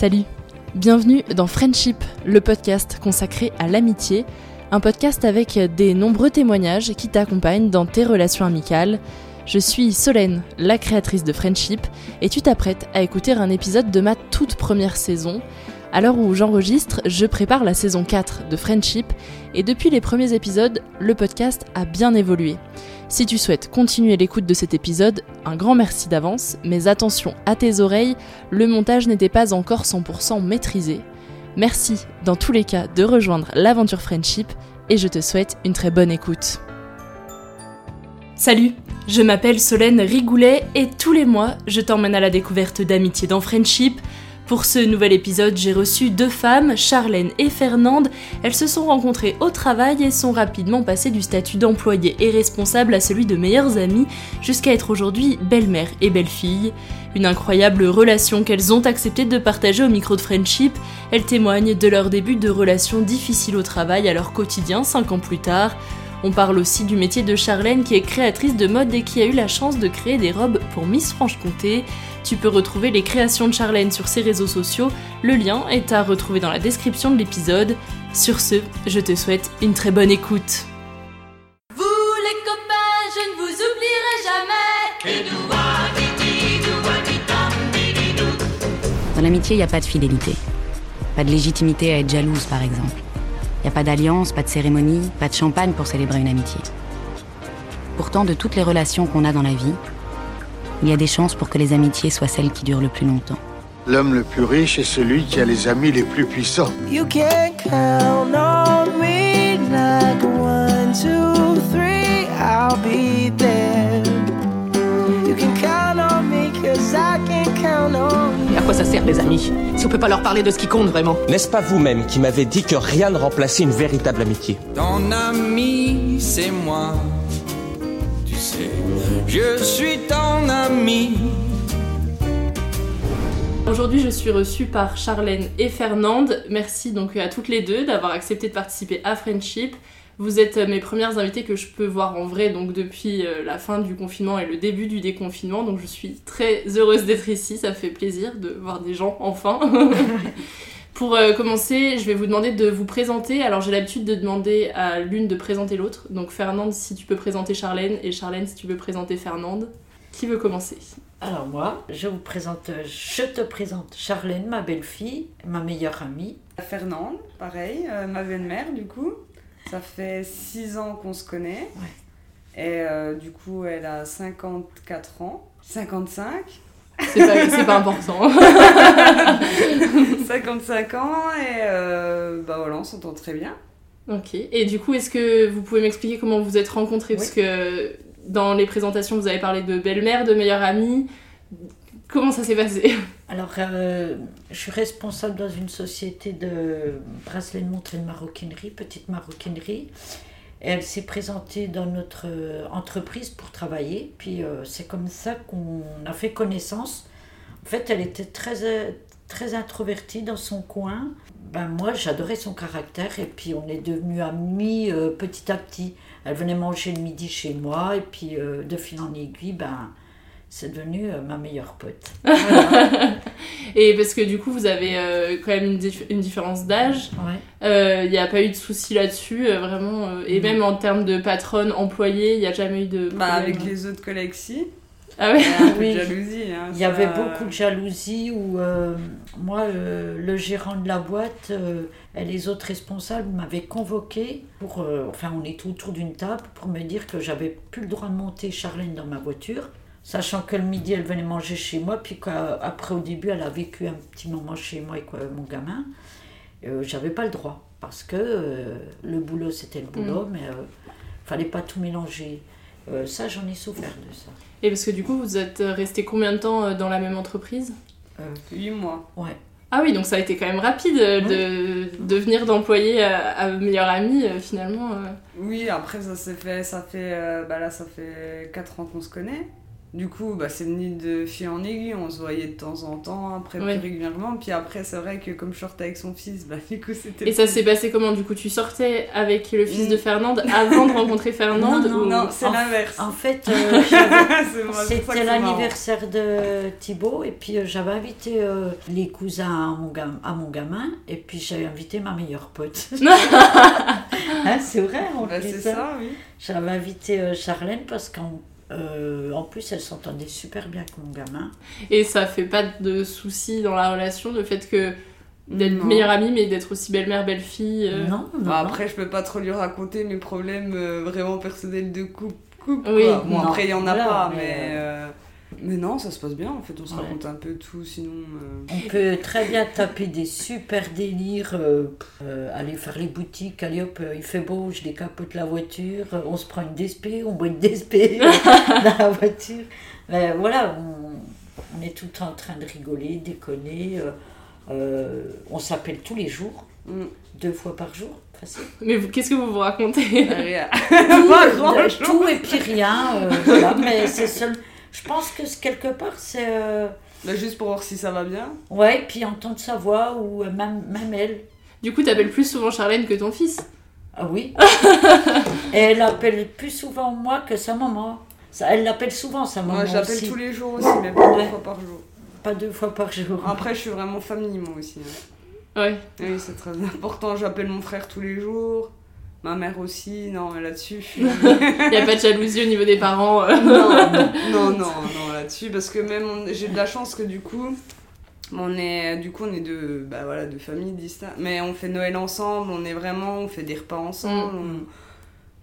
Salut, bienvenue dans Friendship, le podcast consacré à l'amitié, un podcast avec des nombreux témoignages qui t'accompagnent dans tes relations amicales. Je suis Solène, la créatrice de Friendship, et tu t'apprêtes à écouter un épisode de ma toute première saison. À l'heure où j'enregistre, je prépare la saison 4 de Friendship, et depuis les premiers épisodes, le podcast a bien évolué. Si tu souhaites continuer l'écoute de cet épisode, un grand merci d'avance, mais attention à tes oreilles, le montage n'était pas encore 100% maîtrisé. Merci dans tous les cas de rejoindre l'aventure Friendship et je te souhaite une très bonne écoute. Salut, je m'appelle Solène Rigoulet et tous les mois, je t'emmène à la découverte d'amitié dans Friendship. Pour ce nouvel épisode, j'ai reçu deux femmes, Charlène et Fernande. Elles se sont rencontrées au travail et sont rapidement passées du statut d'employée et responsable à celui de meilleures amies, jusqu'à être aujourd'hui belle-mère et belle-fille. Une incroyable relation qu'elles ont accepté de partager au micro de Friendship. Elles témoignent de leur début de relations difficiles au travail à leur quotidien 5 ans plus tard. On parle aussi du métier de Charlène qui est créatrice de mode et qui a eu la chance de créer des robes pour Miss Franche-Comté. Tu peux retrouver les créations de Charlène sur ses réseaux sociaux, le lien est à retrouver dans la description de l'épisode. Sur ce, je te souhaite une très bonne écoute. Vous les copains, je ne vous oublierai jamais. Dans l'amitié, il n'y a pas de fidélité. Pas de légitimité à être jalouse, par exemple. N'y a pas d'alliance, pas de cérémonie, pas de champagne pour célébrer une amitié. Pourtant, de toutes les relations qu'on a dans la vie, il y a des chances pour que les amitiés soient celles qui durent le plus longtemps. L'homme le plus riche est celui qui a les amis les plus puissants. You can count on me like one, two, three, I'll be there. Quoi ça sert les amis Si on peut pas leur parler de ce qui compte vraiment N'est-ce pas vous-même qui m'avez dit que rien ne remplaçait une véritable amitié? Ton ami, c'est moi. Tu sais, je suis ton ami. Aujourd'hui, je suis reçue par Charlène et Fernande. Merci donc à toutes les deux d'avoir accepté de participer à Friendship. Vous êtes mes premières invitées que je peux voir en vrai donc depuis euh, la fin du confinement et le début du déconfinement. Donc je suis très heureuse d'être ici, ça fait plaisir de voir des gens enfin. Pour euh, commencer, je vais vous demander de vous présenter. Alors j'ai l'habitude de demander à l'une de présenter l'autre. Donc Fernande, si tu peux présenter Charlène et Charlène, si tu peux présenter Fernande. Qui veut commencer? Alors moi, je vous présente, je te présente Charlène, ma belle-fille, ma meilleure amie. Fernande, pareil, euh, ma belle-mère du coup. Ça fait 6 ans qu'on se connaît. Et euh, du coup, elle a 54 ans. 55. C'est pas, important. 55 ans et euh, bah voilà, on s'entend très bien. Ok. Et du coup, est-ce que vous pouvez m'expliquer comment vous êtes rencontrés? Parce que dans les présentations, vous avez parlé de belle-mère, de meilleure amie. Comment ça s'est passé? Alors, euh, je suis responsable dans une société de bracelets de montre et de maroquinerie, petite maroquinerie. Et elle s'est présentée dans notre euh, entreprise pour travailler. Puis euh, c'est comme ça qu'on a fait connaissance. En fait, elle était très, très introvertie dans son coin. Ben, moi, j'adorais son caractère. Et puis, on est devenus amis petit à petit. Elle venait manger le midi chez moi. Et puis, de fil en aiguille, ben, c'est devenu euh, ma meilleure pote. Et parce que du coup, vous avez euh, quand même une, dif- une différence d'âge. Ouais. Il n'y a pas eu de souci là-dessus, euh, vraiment. euh, et même en termes de patronne, employée, il n'y a jamais eu de. Bah, problème. avec les autres collègues, si. Ah ouais Il y a un peu Oui. de jalousie. hein, Il y ça- avait beaucoup de jalousie où euh, moi, euh, le gérant de la boîte euh, et les autres responsables m'avaient convoqué pour, euh, enfin, on était autour d'une table pour me dire que j'avais plus le droit de monter Charlène dans ma voiture, sachant que le midi elle venait manger chez moi, puis qu'après au début elle a vécu un petit moment chez moi avec mon gamin, euh, j'avais pas le droit parce que euh, le boulot c'était le boulot, Mm. mais euh, fallait pas tout mélanger. Euh, ça, j'en ai souffert de ça. Et parce que du coup, vous êtes resté combien de temps euh, dans la même entreprise? 8 mois. Ouais. Ah oui, donc ça a été quand même rapide de devenir d'employé à, à meilleure amie, euh, finalement. Oui, après ça s'est fait, ça fait, bah là ça fait 4 ans qu'on se connaît. Du coup, bah, c'est venu de fil en aiguille, on se voyait de temps en temps, après Ouais. plus régulièrement. Puis après, c'est vrai que comme je sortais avec son fils, bah du coup c'était. Et ça s'est passé comment? Du coup, tu sortais avec le fils Mm. de Fernande avant de rencontrer Fernande Non, non, ou- Non, c'est En- l'inverse. En fait, euh, c'était l'anniversaire de Thibaut et puis euh, j'avais invité euh, les cousins à mon, gam- à mon gamin et puis j'avais invité ma meilleure pote. Hein, c'est vrai, on Bah, c'est ça. ça, oui. J'avais invité euh, Charlène parce qu'en euh, en plus elle s'entendait super bien avec mon gamin. Et ça fait pas de soucis dans la relation, le fait que d'être meilleure amie, mais d'être aussi belle-mère, belle-fille. euh. Non, non, Bah, non. après, je peux pas trop lui raconter mes problèmes euh, vraiment personnels de couple. couple Oui, quoi. Bon, non, après, il y en a voilà, pas, mais, mais. Mais non, ça se passe bien en fait, on se Ouais. raconte un peu tout, sinon. euh, On peut très bien taper des super délires, euh, euh, aller faire les boutiques, allez hop, euh, il fait beau, je décapote la voiture, euh, on se prend une DSP, on boit une DSP dans la voiture. Mais voilà, on, on est tout le temps en train de rigoler, déconner. euh, euh, on s'appelle tous les jours, mm. deux fois par jour, facile. Mais qu'est-ce que vous vous racontez? Rien. tout, tout et puis rien, euh, voilà, mais c'est seul. Je pense que quelque part, c'est. euh, Là, juste pour voir si ça va bien. ouais, puis entendre sa voix, ou euh, même, même elle. Du coup, t'appelles plus souvent Charlène que ton fils Ah oui. Et elle appelle plus souvent moi que sa maman. Ça, elle l'appelle souvent sa maman. Moi, je l'appelle aussi. tous les jours aussi, mais pas deux Ouais. fois par jour. Pas deux fois par jour. Après, je suis vraiment famille, moi aussi. hein. Ouais. Oui, c'est très important. J'appelle mon frère tous les jours. Ma mère aussi. Non, là-dessus, suis. Il a pas de jalousie au niveau des parents. euh. non, non, non, non, là-dessus, parce que même on- j'ai de la chance que du coup, on est, du coup, on est de, bah voilà, de familles distinctes, mais on fait Noël ensemble, on est vraiment, on fait des repas ensemble, Mm.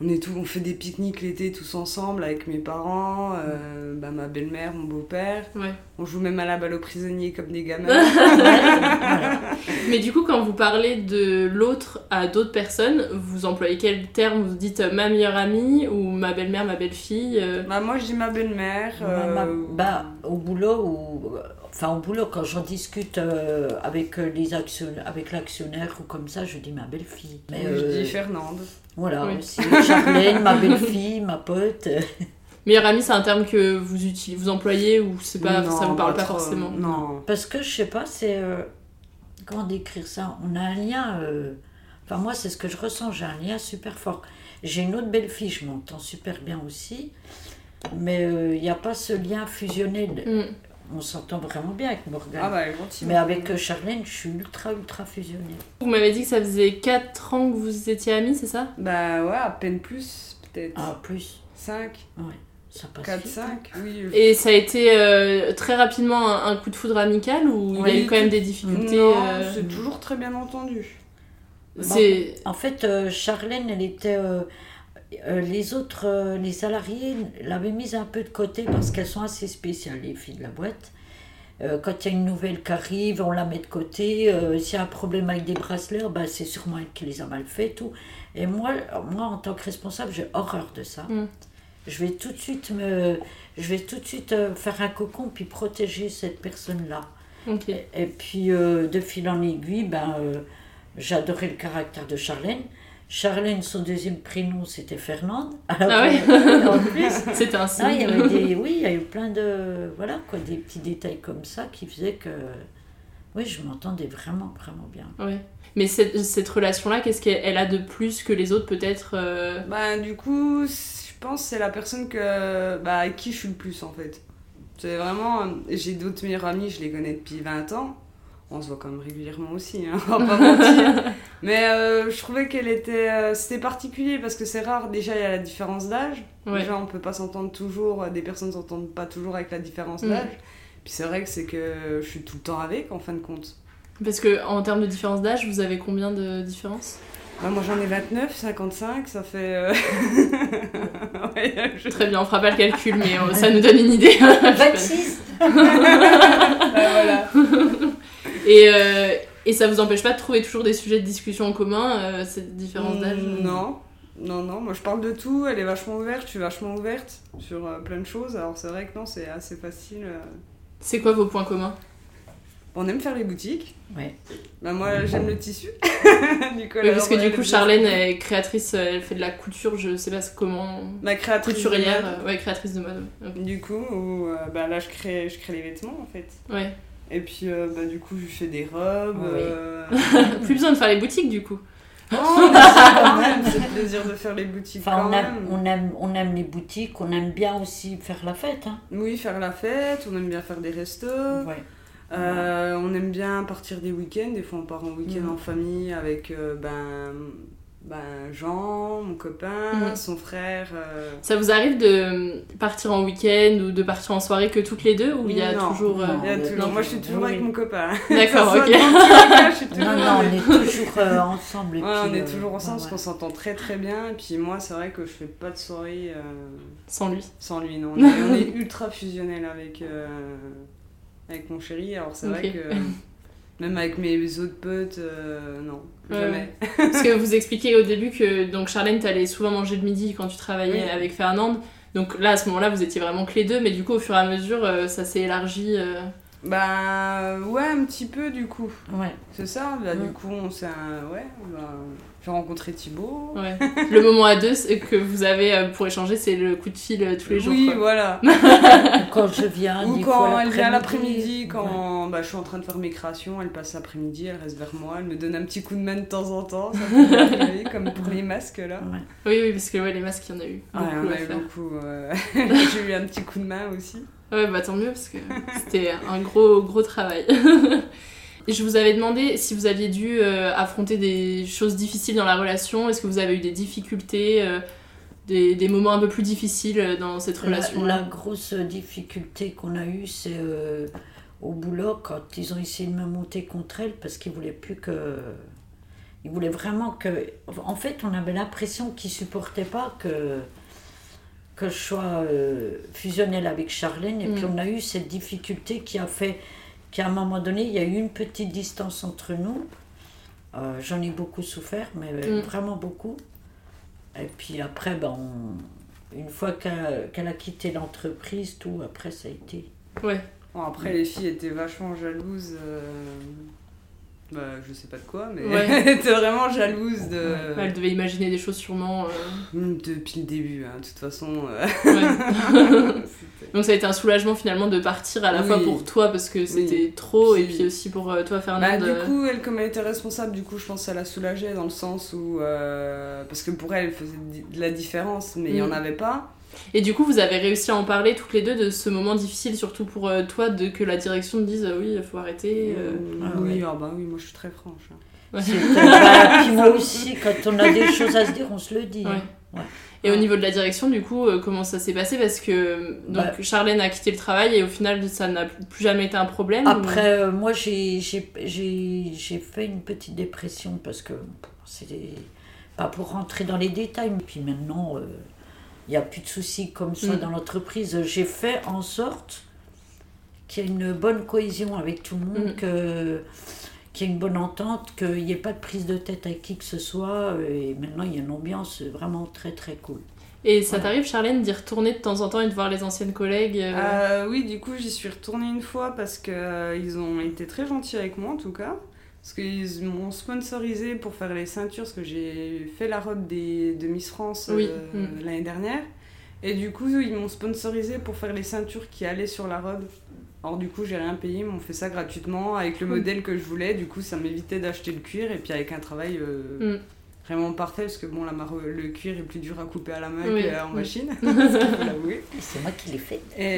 on, on est tout, on fait des pique-niques l'été tous ensemble avec mes parents, euh, bah, ma belle-mère, mon beau-père, Ouais. On joue même à la balle aux prisonniers comme des gamins. Mais du coup, quand vous parlez de l'autre à d'autres personnes, vous employez quel terme? Vous dites euh, ma meilleure amie ou ma belle-mère, ma belle-fille euh, bah, moi, je dis ma belle-mère. Euh, bah, au boulot, ou, enfin au boulot, quand j'en discute euh, avec les avec l'actionnaire ou comme ça, je dis ma belle-fille. Mais, oui, je dis Fernande. Voilà, Oui. aussi. Charlène, ma belle-fille, ma pote. Meilleure amie, c'est un terme que vous utilisez, vous employez ou c'est pas, Non, ça vous parle pas trop, forcément? Non. Parce que je sais pas, c'est. euh, comment décrire ça? On a un lien. euh, Enfin, moi, c'est ce que je ressens. J'ai un lien super fort. J'ai une autre belle-fille, je m'entends super bien aussi. Mais il n'y a pas ce lien fusionnel. Mm. On s'entend vraiment bien avec Morgane. Ah bah, elle est gentille. Mais avec euh, Charlène, je suis ultra, ultra fusionnelle. Vous m'avez dit que ça faisait 4 ans que vous étiez amis, c'est ça? Bah ouais, à peine plus, peut-être. Ah, plus 5 Ouais, ça passe 4, vite, 5, hein. oui. Et ça a été euh, très rapidement un, un coup de foudre amical ou il y a eu quand même des difficultés Non, euh, c'est toujours très bien entendu. C'est En fait, euh, Charlène, elle était. euh, euh, les autres, euh, les salariés l'avaient mise un peu de côté parce qu'elles sont assez spéciales, les filles de la boîte. Euh, quand il y a une nouvelle qui arrive, on la met de côté. Euh, S'il y a un problème avec des bracelets, bah, c'est sûrement elle qui les a mal fait. Tout. Et moi, moi, en tant que responsable, j'ai horreur de ça. Mm. Je vais tout de suite me, je vais tout de suite euh, faire un cocon puis protéger cette personne-là. Et, et puis euh, de fil en aiguille, ben, euh, j'adorais le caractère de Charlène. Charlène, son deuxième prénom, c'était Fernande. Alors, Ah ouais euh, en plus, C'était un non, il y signe. avait des, oui, il y a eu plein de, voilà, quoi, des petits détails comme ça qui faisaient que, oui, je m'entendais vraiment, vraiment bien. Ouais. Mais cette, cette relation-là, qu'est-ce qu'elle elle a de plus que les autres, peut-être euh, Bah, du coup, je pense c'est la personne que, bah, avec qui je suis le plus en fait. C'est vraiment. euh, J'ai d'autres meilleurs amis, je les connais depuis 20 ans. On se voit quand même régulièrement aussi, hein, on va pas mentir. Mais euh, je trouvais qu'elle était. euh, C'était particulier parce que c'est rare. Déjà, il y a la différence d'âge. Ouais. Déjà, on peut pas s'entendre toujours. Des personnes s'entendent pas toujours avec la différence Mm. d'âge. Puis c'est vrai que c'est que je suis tout le temps avec en fin de compte. Parce que en termes de différence d'âge, vous avez combien de différence Bah, moi j'en ai 29, 55, ça fait. euh, ouais, je- Très bien, on fera pas le calcul, mais euh, ça nous donne une idée. 26 Bah, voilà. et, euh, et ça vous empêche pas de trouver toujours des sujets de discussion en commun, euh, cette différence d'âge Mm, Non, non, non, moi je parle de tout, elle est vachement ouverte, je suis vachement ouverte sur euh, plein de choses, alors c'est vrai que non, c'est assez facile. euh. C'est quoi vos points communs? On aime faire les boutiques. Ouais. Bah, moi j'aime le tissu. du coup, Oui, elle parce que du coup. Charlène est créatrice, euh, elle fait de la couture, je sais pas comment. Ma créatrice de Couturière, mode. euh, ouais, créatrice de mode. Du coup, où, euh, bah, là je crée, je crée les vêtements en fait. Ouais. Et puis euh, bah, du coup, je fais des robes. Oui. euh, Plus besoin de faire les boutiques du coup. Oh, c'est le plaisir de faire les boutiques Enfin, quand on même. aime, on, aime, on aime les boutiques, on aime bien aussi faire la fête. Hein. Oui, faire la fête, on aime bien faire des restos. Ouais. Euh, on aime bien partir des week-ends. Des fois, on part en week-end Mhm. en famille avec euh, ben, ben, Jean, mon copain, Mhm. son frère. euh, Ça vous arrive de partir en week-end ou de partir en soirée que toutes les deux ou il y a Non, toujours. non. il y a Non, toujours- non, Moi, je suis toujours oui. avec mon copain. D'accord, ok. cas, je suis toujours Non, non, on avec- est toujours euh, ensemble. et Ouais, puis, on est toujours ensemble ouais, parce qu'on s'entend très très bien. Et puis moi, c'est vrai que je fais pas de soirée euh, Sans lui. sans lui. Non, on est, on est ultra fusionnel avec, euh, avec mon chéri. Alors c'est vrai que même avec mes autres potes, euh, non, Ouais, jamais. Parce que vous expliquez au début que donc Charlène, t'allais souvent manger le midi quand tu travaillais Oui. avec Fernande. Donc là, à ce moment-là, vous étiez vraiment que les deux, mais du coup, au fur et à mesure, euh, ça s'est élargi. Euh, Bah ouais, un petit peu du coup. Ouais. C'est ça, bah, du coup, on s'est. Ouais, bah, j'ai rencontré Thibaut. Ouais. le moment à deux c'est- que vous avez euh, pour échanger, c'est le coup de fil euh, tous les jours. Oui, quoi. voilà. Quand je viens, Ou quand elle vient l'après-midi. l'après-midi, quand bah, je suis en train de faire mes créations, elle passe l'après-midi, elle reste vers moi, elle me donne un petit coup de main de temps en temps, ça peut arriver, comme pour les masques là. Ouais. Oui, oui, parce que ouais, les masques, il y en a eu. Ouais, beaucoup on à a eu faire. beaucoup. euh, J'ai eu un petit coup de main aussi. Ouais, bah tant mieux, parce que c'était un gros, gros travail. Et je vous avais demandé si vous aviez dû euh, affronter des choses difficiles dans la relation. Est-ce que vous avez eu des difficultés, euh, des, des moments un peu plus difficiles euh, dans cette La, relation la grosse difficulté qu'on a eue, c'est euh, au boulot, quand ils ont essayé de me monter contre elle, parce qu'ils voulaient plus que. Ils voulaient vraiment que. En fait, on avait l'impression qu'ils supportaient pas que que je sois euh, fusionnelle avec Charlène. Et Mm. puis on a eu cette difficulté qui a fait qu'à un moment donné, il y a eu une petite distance entre nous. Euh, J'en ai beaucoup souffert, mais Mm. vraiment beaucoup. Et puis après, ben, on- une fois qu'elle a quitté l'entreprise, tout, après ça a été. Ouais. Bon, après, les filles étaient vachement jalouses. euh, Bah, je sais pas de quoi, mais Ouais. elles étaient vraiment jalouses de. Ouais, Elle devait imaginer des choses sûrement. euh, Mm, Depuis le début, hein, de toute façon. euh, ouais. Donc ça a été un soulagement finalement de partir à la fois pour toi parce que c'était Oui. trop et Puis- aussi pour euh, toi Bah, Fernande. du euh, coup, elle, comme elle était responsable, du coup, je pense que ça l'a soulagée dans le sens où. euh, parce que pour elle, elle faisait de la différence, mais il y en Mm. avait pas. Et du coup, vous avez réussi à en parler toutes les deux de ce moment difficile, surtout pour euh, toi, de que la direction te dise euh, oui, il faut arrêter. euh. Ah oui, ouais. ah bah oui, moi je suis très franche. hein. Ouais. Bah, puis moi aussi, quand on a des choses à se dire, on se le dit. hein. Ouais. Et au niveau de la direction, du coup, euh, comment ça s'est passé? Parce que donc Bah. Charlène a quitté le travail et au final, ça n'a plus jamais été un problème. ou- Après, euh, moi, j'ai j'ai- j'ai- j'ai fait une petite dépression parce que c'était pas pour rentrer dans les détails. mais Puis maintenant, euh, il n'y a plus de soucis comme ça Mm. dans l'entreprise. J'ai fait en sorte qu'il y ait une bonne cohésion avec tout le monde, Mm. que qu'il y ait une bonne entente, qu'il n'y ait pas de prise de tête avec qui que ce soit. Et maintenant, il y a une ambiance vraiment très très cool. Et ça t'arrive, Charlène, d'y retourner de temps en temps et de voir les anciennes collègues euh, Euh, oui, du coup, j'y suis retournée une fois parce que euh, ils ont été très gentils avec moi en tout cas. Parce qu'ils m'ont sponsorisé pour faire les ceintures, parce que j'ai fait la robe des, de Miss France Oui, euh, mm. l'année dernière. Et du coup, ils m'ont sponsorisé pour faire les ceintures qui allaient sur la robe. Alors du coup, j'ai rien payé, ils m'ont fait ça gratuitement avec le Cool. modèle que je voulais. Du coup, ça m'évitait d'acheter le cuir et puis avec un travail euh, Mm. vraiment parfait parce que bon, la maro- le cuir est plus dur à couper à la main Oui, qu'en oui. machine. C'est moi qui l'ai fait. Et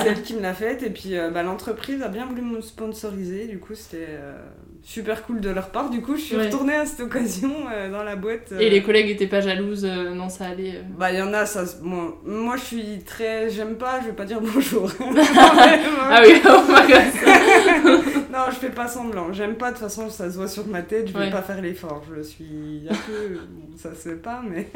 c'est elle qui me l'a faite. Et puis euh, bah, l'entreprise a bien voulu me sponsoriser. Du coup, c'était euh, super cool de leur part. Du coup, je suis Ouais. retournée à cette occasion euh, dans la boîte. euh. Et les collègues étaient pas jalouses, euh, non, ça allait. euh. Bah, il y en a, ça. se- Moi, je suis très. J'aime pas, je vais pas dire bonjour. ah oui, oh my god. non, je fais pas semblant. J'aime pas, de toute façon, ça se voit sur ma tête, je vais Ouais. pas faire l'effort. Je suis un peu. bon, ça se fait pas, mais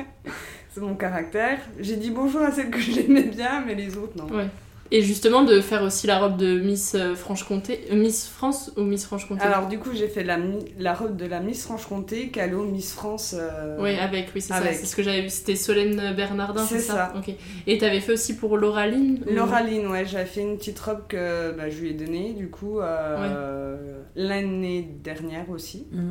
c'est mon caractère. J'ai dit bonjour à celle que j'aimais bien, mais les autres, non. Ouais. Et justement, de faire aussi la robe de Miss euh, Franche-Comté. euh, Miss France ou Miss Franche-Comté Alors du coup j'ai fait la, la robe de la Miss Franche-Comté, Calo Miss France. euh, Oui, avec, oui, c'est ça. avec. C'est ce que j'avais vu. C'était Solène Bernardin, c'est C'est ça, ça. Ok. Et t'avais fait aussi pour Lauraline ou- Lauraline, ouais, j'avais fait une petite robe que bah, je lui ai donnée du coup euh, l'année dernière aussi. Mm.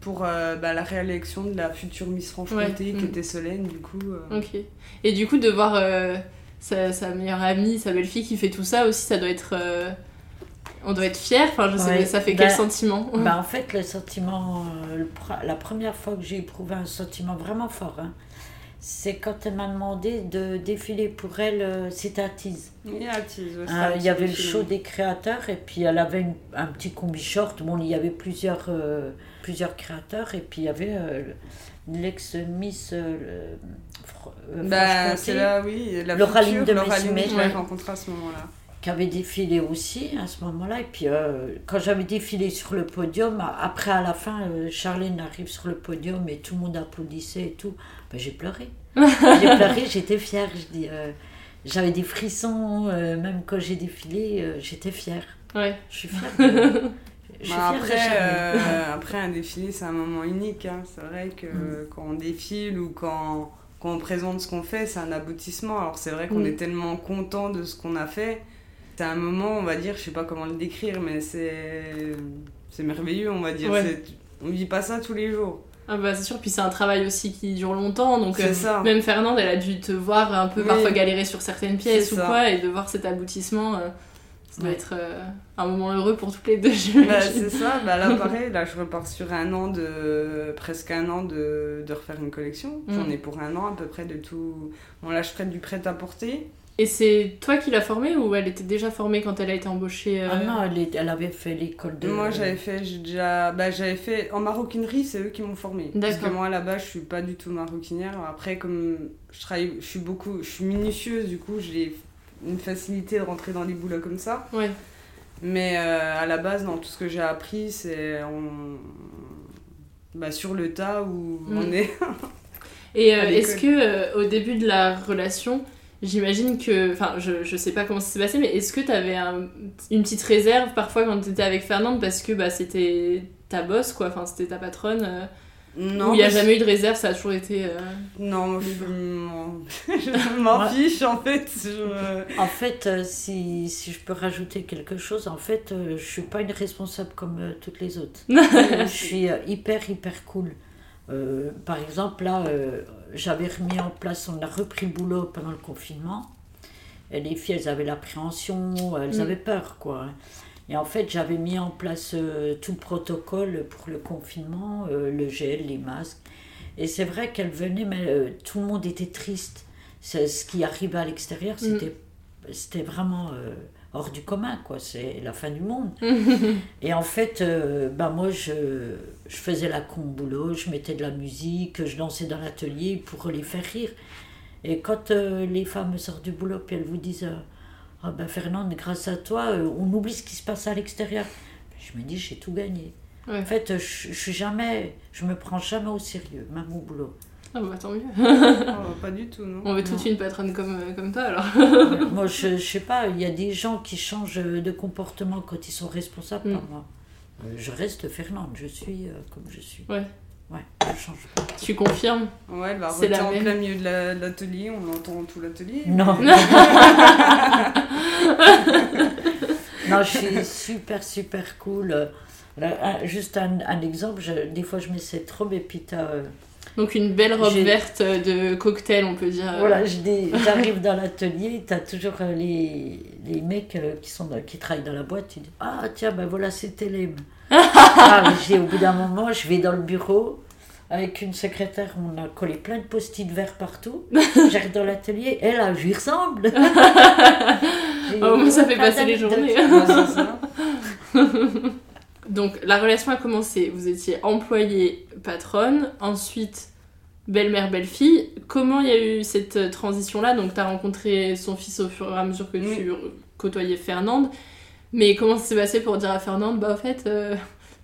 Pour euh, bah, la réélection de la future Miss Franche-Comté Ouais, qui mm. était Solène du coup. euh, Ok. Et du coup, de voir euh, sa, sa meilleure amie, sa belle-fille qui fait tout ça aussi, ça doit être. euh, On doit être fier. Enfin, je sais, Ouais, ça fait bah- quel sentiment Bah, en fait, le sentiment, euh, le la première fois que j'ai éprouvé un sentiment vraiment fort, hein, c'est quand elle m'a demandé de défiler pour elle, euh, c'était à ouais, Euh, un il y avait le show des créateurs et puis elle avait une- un petit combi short. Bon, il y avait plusieurs, euh, plusieurs créateurs et puis il y avait euh, l'ex-miss Bah, Franche-Comté, c'est là, oui, la future de Messumet, je l'ai rencontrée à ce moment-là. qui avait défilé aussi à ce moment-là. Et puis, euh, quand j'avais défilé sur le podium, après, à la fin, euh, Charlène arrive sur le podium et tout le monde applaudissait et tout. Ben, j'ai pleuré. j'ai pleuré, j'étais fière. Euh, j'avais des frissons, euh, même quand j'ai défilé, euh, j'étais fière. Ouais. Je suis fière. de- Bah, après, euh, après, un défilé, c'est un moment unique. hein. C'est vrai que Mm. quand on défile ou quand, quand on présente ce qu'on fait, c'est un aboutissement. Alors, c'est vrai qu'on est tellement content de ce qu'on a fait. C'est un moment, on va dire, je sais pas comment le décrire, mais c'est c'est merveilleux, on va dire. Ouais. On vit pas ça tous les jours. Ah bah c'est sûr, puis c'est un travail aussi qui dure longtemps, donc euh, ça. même Fernande, elle a dû te voir un peu Oui. parfois galérer sur certaines pièces ou ça. quoi, et de voir cet aboutissement, euh, ça doit Ouais. être euh, un moment heureux pour toutes les deux, Bah, c'est ça, bah, là pareil, là je repars sur un an de. presque un an de, de refaire une collection. J'en Mm. ai pour un an à peu près de tout. Bon, là je ferai du prêt-à-porter. Et c'est toi qui l'as formée ou elle était déjà formée quand elle a été embauchée euh, Ah non, elle, est- elle avait fait l'école de. Moi j'avais fait, j'ai déjà. Bah, j'avais fait. En maroquinerie, c'est eux qui m'ont formée. Parce que D'accord. moi là-bas, je suis pas du tout maroquinière. Après, comme je travaille, je suis beaucoup. Je suis minutieuse, du coup, j'ai une facilité de rentrer dans les boulots comme ça. Ouais. Mais euh, à la base, dans tout ce que j'ai appris, c'est on... bah, sur le tas où Mm. on est. Et euh, est-ce que euh, au début de la relation, j'imagine que, enfin, je, je sais pas comment ça s'est passé, mais est-ce que t'avais un, une petite réserve parfois quand t'étais avec Fernande parce que bah c'était ta boss quoi, enfin c'était ta patronne. Non, où il y a jamais eu de réserve, ça a toujours été. euh, Non, je m'en- je m'en Ouais. fiche en fait. je- En fait, euh, si, si je peux rajouter quelque chose, en fait, euh, je suis pas une responsable comme toutes les autres. je suis hyper, hyper cool. Euh, par exemple, là, euh, j'avais remis en place, on a repris le boulot pendant le confinement. Et les filles, elles avaient l'appréhension, elles Mm. avaient peur, quoi. Et en fait, j'avais mis en place euh, tout le protocole pour le confinement, euh, le gel, les masques. Et c'est vrai qu'elles venaient, mais euh, tout le monde était triste. Ce qui arrivait à l'extérieur, Mm. c'était c'était vraiment hors du commun, quoi. C'est la fin du monde. Et en fait, ben moi, je, je faisais la con boulot, je mettais de la musique, je dansais dans l'atelier pour les faire rire. Et quand les femmes sortent du boulot, puis elles vous disent Ah ben Fernande, grâce à toi, euh, on oublie ce qui se passe à l'extérieur. Je me dis J'ai tout gagné. En fait, je, je suis jamais, je me prends jamais au sérieux, même au boulot. Ah bah tant mieux. Oh, pas du tout, non. On veut toute Non. une patronne comme, euh, comme toi alors. moi, je, je sais pas, il y a des gens qui changent de comportement quand ils sont responsables, Mm. pas moi. Euh, Je reste Fernande, je suis comme je suis. Ouais. Ouais, je change pas. Tu confirmes Ouais, elle va C'est la en même. plein milieu de la- l'atelier, on entend tout l'atelier. Non. non, je suis super, super cool. Euh, là, juste un, un exemple, je- des fois je mets cette robe et puis t'as, euh, Donc une belle robe verte de cocktail, on peut dire. Voilà, je dis- j'arrive dans l'atelier, tu as toujours euh, les, les mecs euh, qui, sont dans- qui travaillent dans la boîte, tu dis Ah, tiens, ben voilà, c'est Télém. ah, au bout d'un moment, je vais dans le bureau avec une secrétaire, on a collé plein de post-it verts partout. J'arrive dans l'atelier, et là, je lui ressemble. Oh, ça fait plein passer les journées. Donc la relation a commencé, vous étiez employée patronne, ensuite belle-mère, belle-fille. Comment il y a eu cette euh, transition-là? Donc tu as rencontré son fils au fur et à mesure que tu côtoyais Fernande. Mais comment ça s'est passé pour dire à Fernande, bah au fait, euh,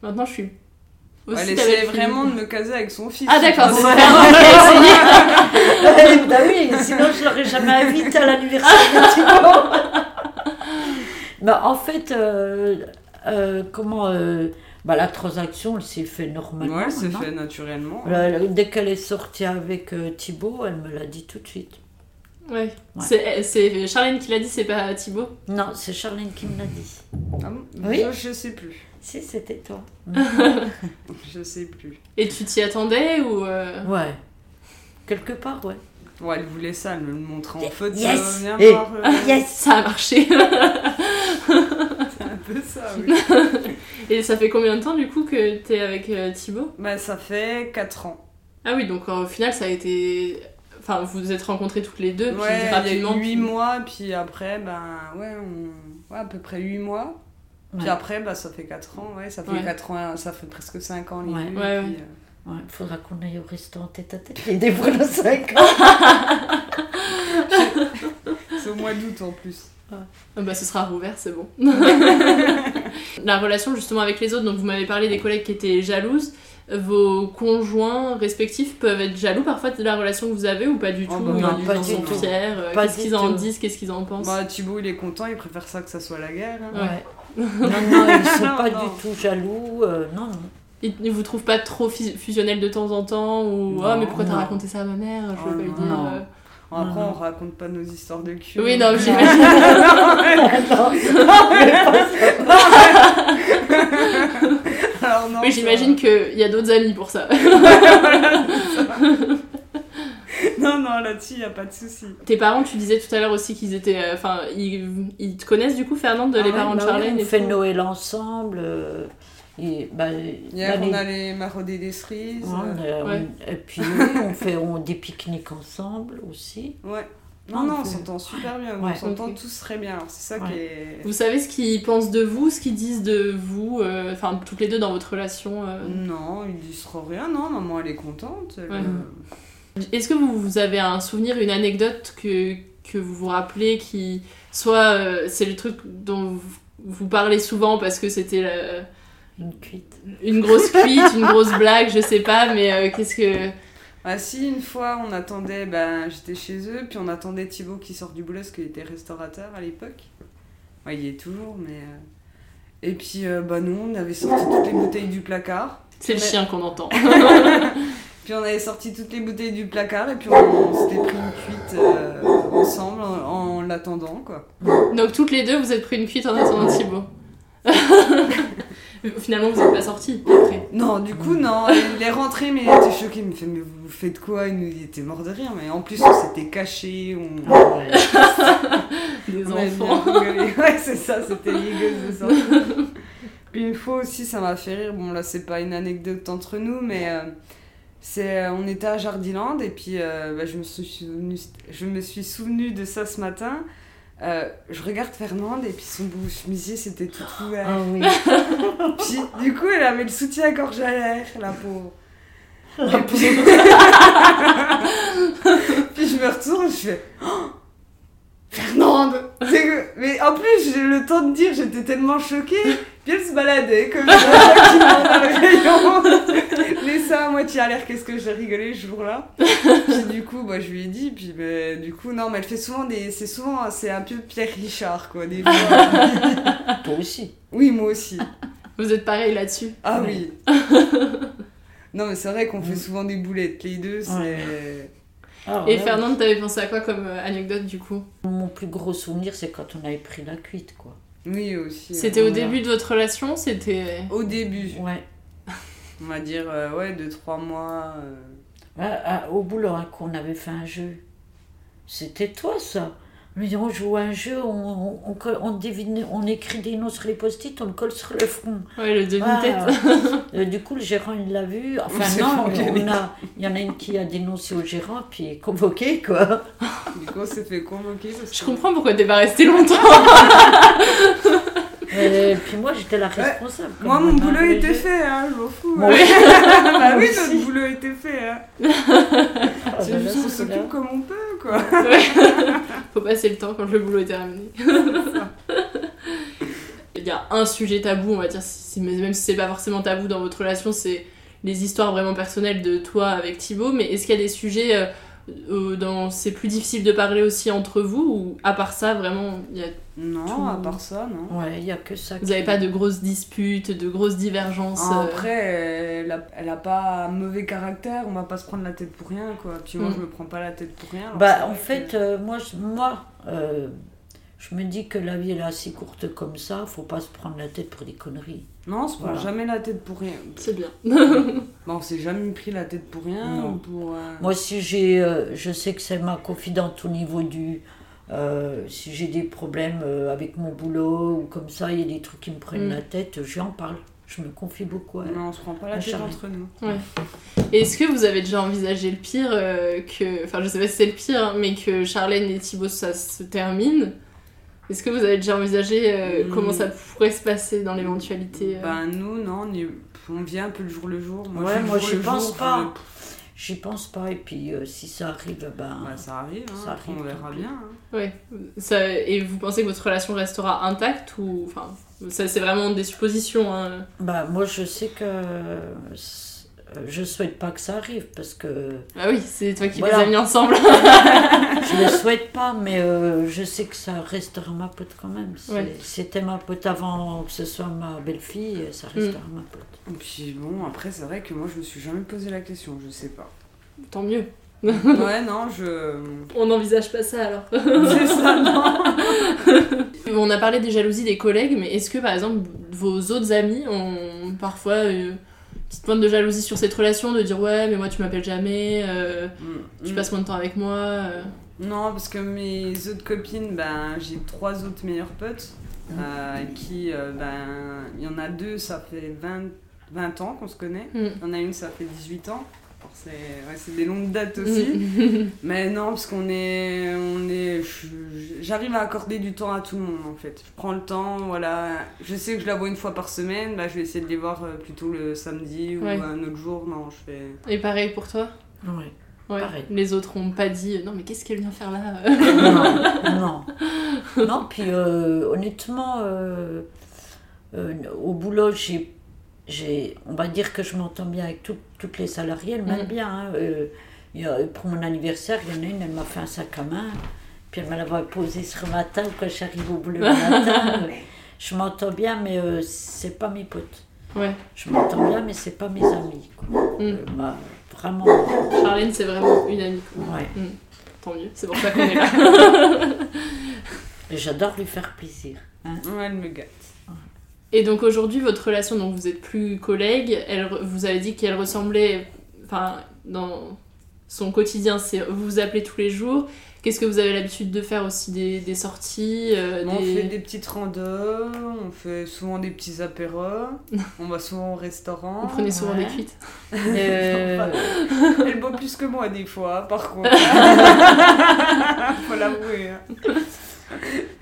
maintenant je suis aussi Elle essayait vraiment de me caser avec son fils. Ah d'accord, c'est Ouais. Fernande qui a essayé. Bah oui, sinon je l'aurais jamais invité à l'anniversaire bah, en fait, euh, euh, comment. euh, bah, la transaction, elle s'est faite normalement. Ouais, c'est fait naturellement. Là, dès qu'elle est sortie avec euh, Thibaut, elle me l'a dit tout de suite. Ouais. C'est- C'est Charlène qui l'a dit, c'est pas Thibaut? Non, c'est Charlène qui me l'a dit. Ah bon? Oui. Je, je sais plus. Si, c'était toi. je sais plus. Et tu t'y attendais ou euh, Ouais. Quelque part, ouais. Ouais, elle voulait ça, elle me le montrait en photo. Yes Eh, voir, euh, yes Ça a marché. C'est un peu ça, oui. Et ça fait combien de temps du coup que t'es avec euh, Thibaut? Bah, ça fait 4 ans. Ah oui, donc euh, au final ça a été. Enfin, vous vous êtes rencontrés toutes les deux, puis Ouais, il y a rapidement. eu 8 tu- mois, puis après, ben, ouais, on... ouais, à peu près 8 mois. Puis après, bah, ça fait 4 ans, ouais, ça fait Ouais. 4 ans, ça fait presque 5 ans. Ouais. puis, ouais. euh, Ouais, faudra qu'on aille au restaurant tête à tête. Et des fois, dans 5 ans. C'est au mois d'août en plus. Ah bah ce sera rouvert, c'est bon. La relation justement avec les autres, donc vous m'avez parlé des collègues qui étaient jalouses. Vos conjoints respectifs peuvent être jaloux parfois de la relation que vous avez ou pas du tout? Oh, bah, Ils non, ils pas en sont tout. fiers euh, Pas Qu'est-ce qu'ils en disent Qu'est-ce qu'ils en pensent? Bah, Thibaut, il est content, il préfère ça que ça soit la guerre. hein. Ouais. Non, non, ils sont Non, pas non. du tout jaloux. euh, non, non. Ils ils vous trouvent pas trop fus- fusionnels de temps en temps ou Non, ah mais pourquoi t'as raconté ça à ma mère? Je veux Oh, pas lui non. dire. Après, on raconte pas nos histoires de cul. Oui, non, Non. j'imagine. Alors, non, Oui, ça- j'imagine qu'il y a d'autres amis pour ça. Non, non, là-dessus, y a pas de souci. Tes parents, tu disais tout à l'heure aussi qu'ils étaient. euh, Enfin, ils, ils te connaissent du coup, Fernande, Ah les parents de bah Charlène on fait Noël ensemble. euh, et, bah, Hier, on allait marauder des cerises. euh, Ouais. on- et puis oui, on fait on, des pique-niques ensemble aussi. Ouais. Non, Non, non, on s'entend super bien. Ouais. On s'entend tous très bien. Alors, c'est ça Ouais. qui est. Vous savez ce qu'ils pensent de vous, ce qu'ils disent de vous, euh, enfin toutes les deux dans votre relation euh? Non, ils disent trop rien. Non, maman, elle est contente. elle, Ouais. euh, Est-ce que vous, vous avez un souvenir, une anecdote que, que vous vous rappelez qui soit euh, c'est le truc dont vous, vous parlez souvent parce que c'était la- Une cuite. une grosse cuite, une grosse blague, je sais pas, mais euh, qu'est-ce que Ah si, une fois, on attendait, ben, j'étais chez eux, puis on attendait Thibaut qui sort du boulot, parce qu'il était restaurateur à l'époque. Ouais, il y est toujours, mais... euh, Et puis, euh, bah nous, on avait sorti toutes les bouteilles du placard. c'est le chien qu'on entend. Puis on avait sorti toutes les bouteilles du placard, et puis on, on s'était pris une cuite euh, ensemble en, en l'attendant, quoi. Donc toutes les deux, vous êtes pris une cuite en attendant Thibaut. Finalement, vous êtes pas sortis après. Non, du coup, non, il est rentré, mais il était choqué. Il me fait, mais vous faites quoi? Il nous il était mort de rire, mais en plus, on s'était cachés, on... Des On avait enfants. Ouais, c'est ça, c'était rigolo de sortir. Puis une fois aussi, ça m'a fait rire. Bon, là, c'est pas une anecdote entre nous, mais euh, c'est, euh, on était à Jardiland et puis euh, bah, je, me suis souvenu, je me suis souvenu de ça ce matin. Euh, je regarde Fernande et puis son bout chemisier c'était tout ouvert. Ah oui. Puis du coup, elle avait le soutien-gorge à l'air, la pauvre. La Et puis... puis je me retourne, je fais Oh, Fernande Mais en plus, j'ai le temps de dire, j'étais tellement choquée Puis elle se baladait comme ça, dans le rayon. Seins à moitié à l'air, qu'est-ce que j'ai rigolé ce jour-là? Puis du coup, bah, je lui ai dit, puis bah, du coup, non, mais elle fait souvent des. C'est souvent. C'est un peu Pierre Richard, quoi, des fois. Toi aussi? Oui, moi aussi. Vous êtes pareil là-dessus Ah Ouais. oui. non, mais c'est vrai qu'on fait souvent des boulettes, les deux, c'est. Ah, Et ouais. Fernande, t'avais pensé à quoi comme euh, anecdote du coup? Mon plus gros souvenir, c'est quand on avait pris la cuite, quoi. Oui, aussi. C'était au début de votre relation C'était. Au début, Ouais. On va dire, euh, ouais, deux, trois mois. euh. Ah, ah, au boulot, hein, qu'on avait fait un jeu. C'était toi, ça. Mais on joue à un jeu, on, on, on, devine- on écrit des noms sur les post-it, on le colle sur le front. Ouais, le Ah, devine-tête. euh, du coup, le gérant, il l'a vu. Enfin, non, on a, il y en a une qui a dénoncé au gérant, puis convoqué, quoi. Du coup, on s'est fait convoquer. parce Je que- comprends pourquoi t'es pas resté longtemps. Et puis moi, j'étais la responsable. Moi, mon boulot était fait, hein, je m'en fous. Hein. bah oui, notre boulot était fait. Hein. Ah, C'est bah juste là, qu'on c'est s'occupe comme on peut, quoi. Ouais. Faut passer le temps quand le boulot est terminé. Il y a un sujet tabou, on va dire, même si c'est pas forcément tabou dans votre relation, c'est les histoires vraiment personnelles de toi avec Thibaut. Mais est-ce qu'il y a des sujets euh, dont c'est plus difficile de parler aussi entre vous ou à part ça, vraiment, il y a Non, Tout- à part ça, non. Ouais, il n'y a que ça. Vous qui- avez pas de grosses disputes, de grosses divergences Ah, euh, Après, elle a, elle a pas un mauvais caractère, on va pas se prendre la tête pour rien, quoi. Puis moi, Mm. je me prends pas la tête pour rien. Bah, en que- fait, euh, moi, je, moi euh, je me dis que la vie, elle est assez courte comme ça, faut pas se prendre la tête pour des conneries. Non, on se prend Voilà. jamais la tête pour rien. C'est bien. Bah, on s'est jamais pris la tête pour rien Non. ou pour. euh, Moi, si j'ai, euh, je sais que c'est ma confidente au niveau du. euh, si j'ai des problèmes euh, avec mon boulot ou comme ça, il y a des trucs qui me prennent Mm. la tête, je lui en parle. Je me confie beaucoup. à elle. Non, on se prend pas la tête entre nous. Ouais. Est-ce que vous avez déjà envisagé le pire euh, que. Enfin, je sais pas si c'est le pire, hein, mais que Charlène et Thibaut ça se termine Est-ce que vous avez déjà envisagé euh, Mm. comment ça pourrait se passer dans l'éventualité euh Bah, nous, non, on, on vient un peu le jour le jour. Moi, Ouais, je- moi, le pense jour, pas. je- J'y pense pas, et puis euh, si ça arrive, ben. Bah, ça arrive, hein, Ça arrive, on verra bien. hein. Ouais. Ça, et vous pensez que votre relation restera intacte ou. Enfin, ça c'est vraiment des suppositions. Hein. Bah, moi, je sais que. Euh, Je souhaite pas que ça arrive parce que. Bah oui, c'est toi qui Voilà. les as mis ensemble. je le souhaite pas, mais euh, je sais que ça restera ma pote quand même. Ouais. C'était ma pote avant que ce soit ma belle-fille, ça restera ma pote. Et puis bon, après, c'est vrai que moi, je me suis jamais posé la question, je sais pas. Tant mieux. ouais, non, je. On n'envisage pas ça alors. C'est ça, non On a parlé des jalousies des collègues, mais est-ce que par exemple vos autres amis ont parfois une petite pointe de jalousie sur cette relation, de dire ouais mais moi tu m'appelles jamais, euh, tu Mm. passes moins de temps avec moi euh. Non, parce que mes autres copines, ben, j'ai trois autres meilleures potes, euh, qui, euh, ben, il y en a deux, ça fait 20, 20 ans qu'on se connaît. Mm. Il y en a une, ça fait 18 ans. C'est ouais, des longues dates aussi. Mais non, parce qu'on est. On est J'arrive à accorder du temps à tout le monde en fait. Je prends le temps, voilà. Je sais que je la vois une fois par semaine, bah, je vais essayer de les voir euh, plutôt le samedi ou Ouais. un autre jour. Non, je fais. Et pareil pour toi? Ouais. Ouais. Pareil. Les autres ont pas dit non mais qu'est-ce qu'elle vient faire là? Non, non. Non, puis euh, honnêtement, euh, euh, au boulot, j'ai, j'ai, on va dire que je m'entends bien avec tout- toutes les salariées, elles m'aiment Mhm. bien. hein. Euh, il y a- pour mon anniversaire, il y en a une, elle m'a fait un sac à main, puis elle me l'avait posé ce matin quand j'arrive au boulot le matin. je m'entends bien, mais euh, c'est pas mes potes. Ouais. Je m'entends bien, mais c'est pas mes amis. quoi. Mm. Euh, bah, vraiment. Charlène c'est vraiment une amie. quoi. Ouais. Mm. Tant mieux, c'est pour ça qu'on est là. J'adore lui faire plaisir. hein. Ouais, elle me gâte. Et donc aujourd'hui, votre relation, donc vous êtes plus collègues, elle, vous avez dit qu'elle ressemblait, enfin, dans son quotidien, c'est vous vous appelez tous les jours. Qu'est-ce que vous avez l'habitude de faire aussi des, des sorties euh, On des- fait des petites randos, on fait souvent des petits apéros, on va souvent au restaurant. Vous prenez souvent Ouais. des cuites Euh, Elle boit plus que moi des fois, par contre. Faut l'avouer.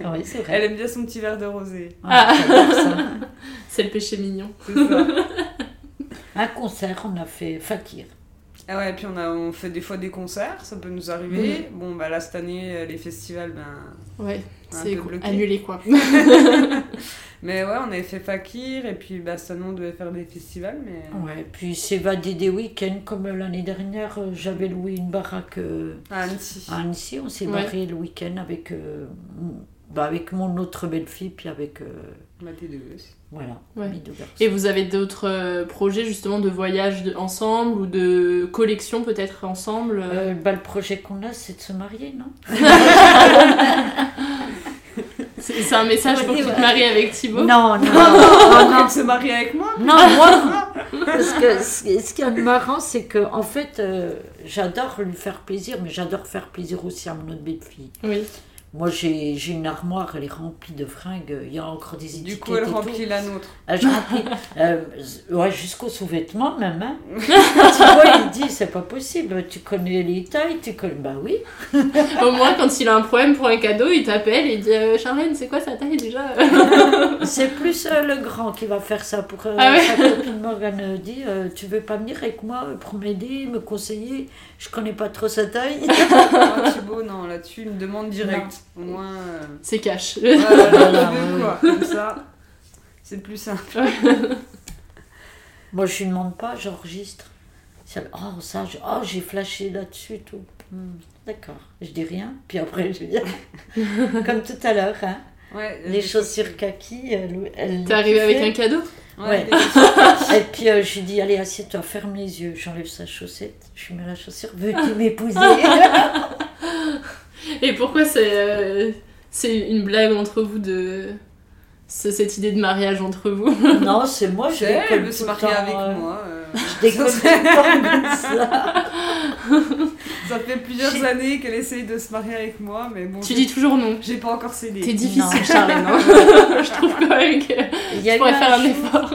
Oui, c'est vrai. Elle aime bien son petit verre de rosé. Ah, ça. C'est le péché mignon. Ça. Un concert, on a fait Fakir. Ah ouais, et puis on, a, on fait des fois des concerts, ça peut nous arriver. Bon, bah là, cette année, euh, les festivals, ben. Ouais, c'est annulé quoi. Mais ouais, on avait fait Fakir et puis Bastonnement on devait faire des festivals. Mais... Ouais, puis s'évader des week-ends comme l'année dernière, euh, j'avais loué une baraque euh, à Annecy. à Annecy. On s'est Ouais. barré le week-end avec, euh, bah, avec mon autre belle-fille, puis avec. euh, Mathé de voilà, Ouais. Et vous avez d'autres euh, projets justement de voyage de- ensemble ou de collection peut-être ensemble euh? Euh, bah, le projet qu'on a, c'est de se marier, non? C'est un message pour que tu te maries avec Thibaut? Non, non, non, non, non. de se marier avec moi? Non, moi, parce que ce ce qui est marrant, c'est que en fait, euh, j'adore lui faire plaisir, mais j'adore faire plaisir aussi à mon autre belle-fille. Oui. Moi, j'ai j'ai une armoire, elle est remplie de fringues. Il y a encore des étiquettes. Du coup, elle et tout. remplit la nôtre. Ah, je remplis, euh, ouais, jusqu'aux sous-vêtements même. Hein. tu vois, il dit, c'est pas possible. Tu connais les tailles, tu connais. Bah oui. Au moins, quand il a un problème pour un cadeau, il t'appelle et il dit euh, Charlène, c'est quoi sa taille déjà? C'est plus euh, le grand qui va faire ça. Pour euh, Ah ouais? sa copine Morgane dit euh, Tu veux pas venir avec moi pour m'aider, me conseiller? Je connais pas trop sa taille. Ah, Thibaut, non, là-dessus, il me demande direct. Au moins. euh, C'est cash. Ouais. quoi, comme ça. C'est plus simple. Moi, je lui demande pas, j'enregistre. Oh, ça, je- oh, j'ai flashé là-dessus, tout. Hmm, D'accord, je dis rien, puis après, je viens. Comme tout à l'heure, hein. Ouais, Les chaussures kaki, elle. elle T'es arrivé avec un cadeau Ouais. Ouais, Et puis, euh, je lui dis Allez, assieds-toi, ferme les yeux. J'enlève sa chaussette, je lui mets la chaussure. Veux-tu m'épouser? Et pourquoi c'est euh, c'est une blague entre vous de ce- cette idée de mariage entre vous Non, c'est moi, je C'est elle, déconne elle veut se marier temps, avec euh, moi. euh. Je déconne tout le temps comme ça. Ça fait plusieurs années qu'elle essaye de se marier avec moi, mais bon. Tu dis toujours non. J'ai pas encore cédé. T'es difficile, Non. Charlène. hein. Je trouve quand même que Il y a pourrais faire un effort.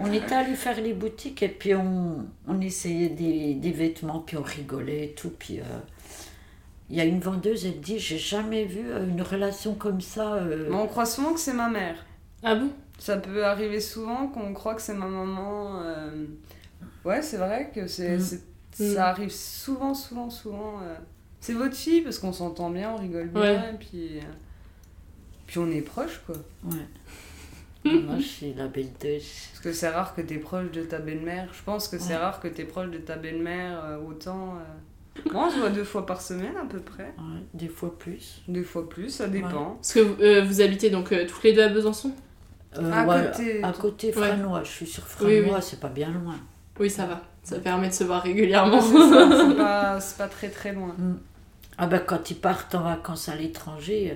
On était allé faire les boutiques et puis on, on essayait des, des vêtements, puis on rigolait et tout. Puis euh, il y a une vendeuse, elle dit J'ai jamais vu euh, une relation comme ça. euh. Mais on croit souvent que c'est ma mère. Ah bon? Ça peut arriver souvent qu'on croit que c'est ma maman. euh. Ouais, c'est vrai que c'est, Mm. c'est- Mm. ça arrive souvent, souvent, souvent. euh. C'est votre fille parce qu'on s'entend bien, on rigole bien, Ouais. et puis. euh, Puis on est proches, quoi. Ouais. Moi, je suis la belle. Parce que c'est rare que t'es proche de ta belle-mère. Je pense que c'est Ouais. rare que t'es proche de ta belle-mère euh, autant. Moi, on se voit deux fois par semaine à peu près. Ouais, des fois plus. Des fois plus, ça dépend. Parce que euh, vous habitez donc euh, toutes les deux à Besançon? Euh, À ouais, côté. à côté Ouais. Franois, je suis sur Franois, oui. c'est pas bien loin. Oui, ça va. Ça permet de se voir régulièrement. C'est pas, c'est pas très très loin. Ah ben quand ils partent en vacances à l'étranger, euh,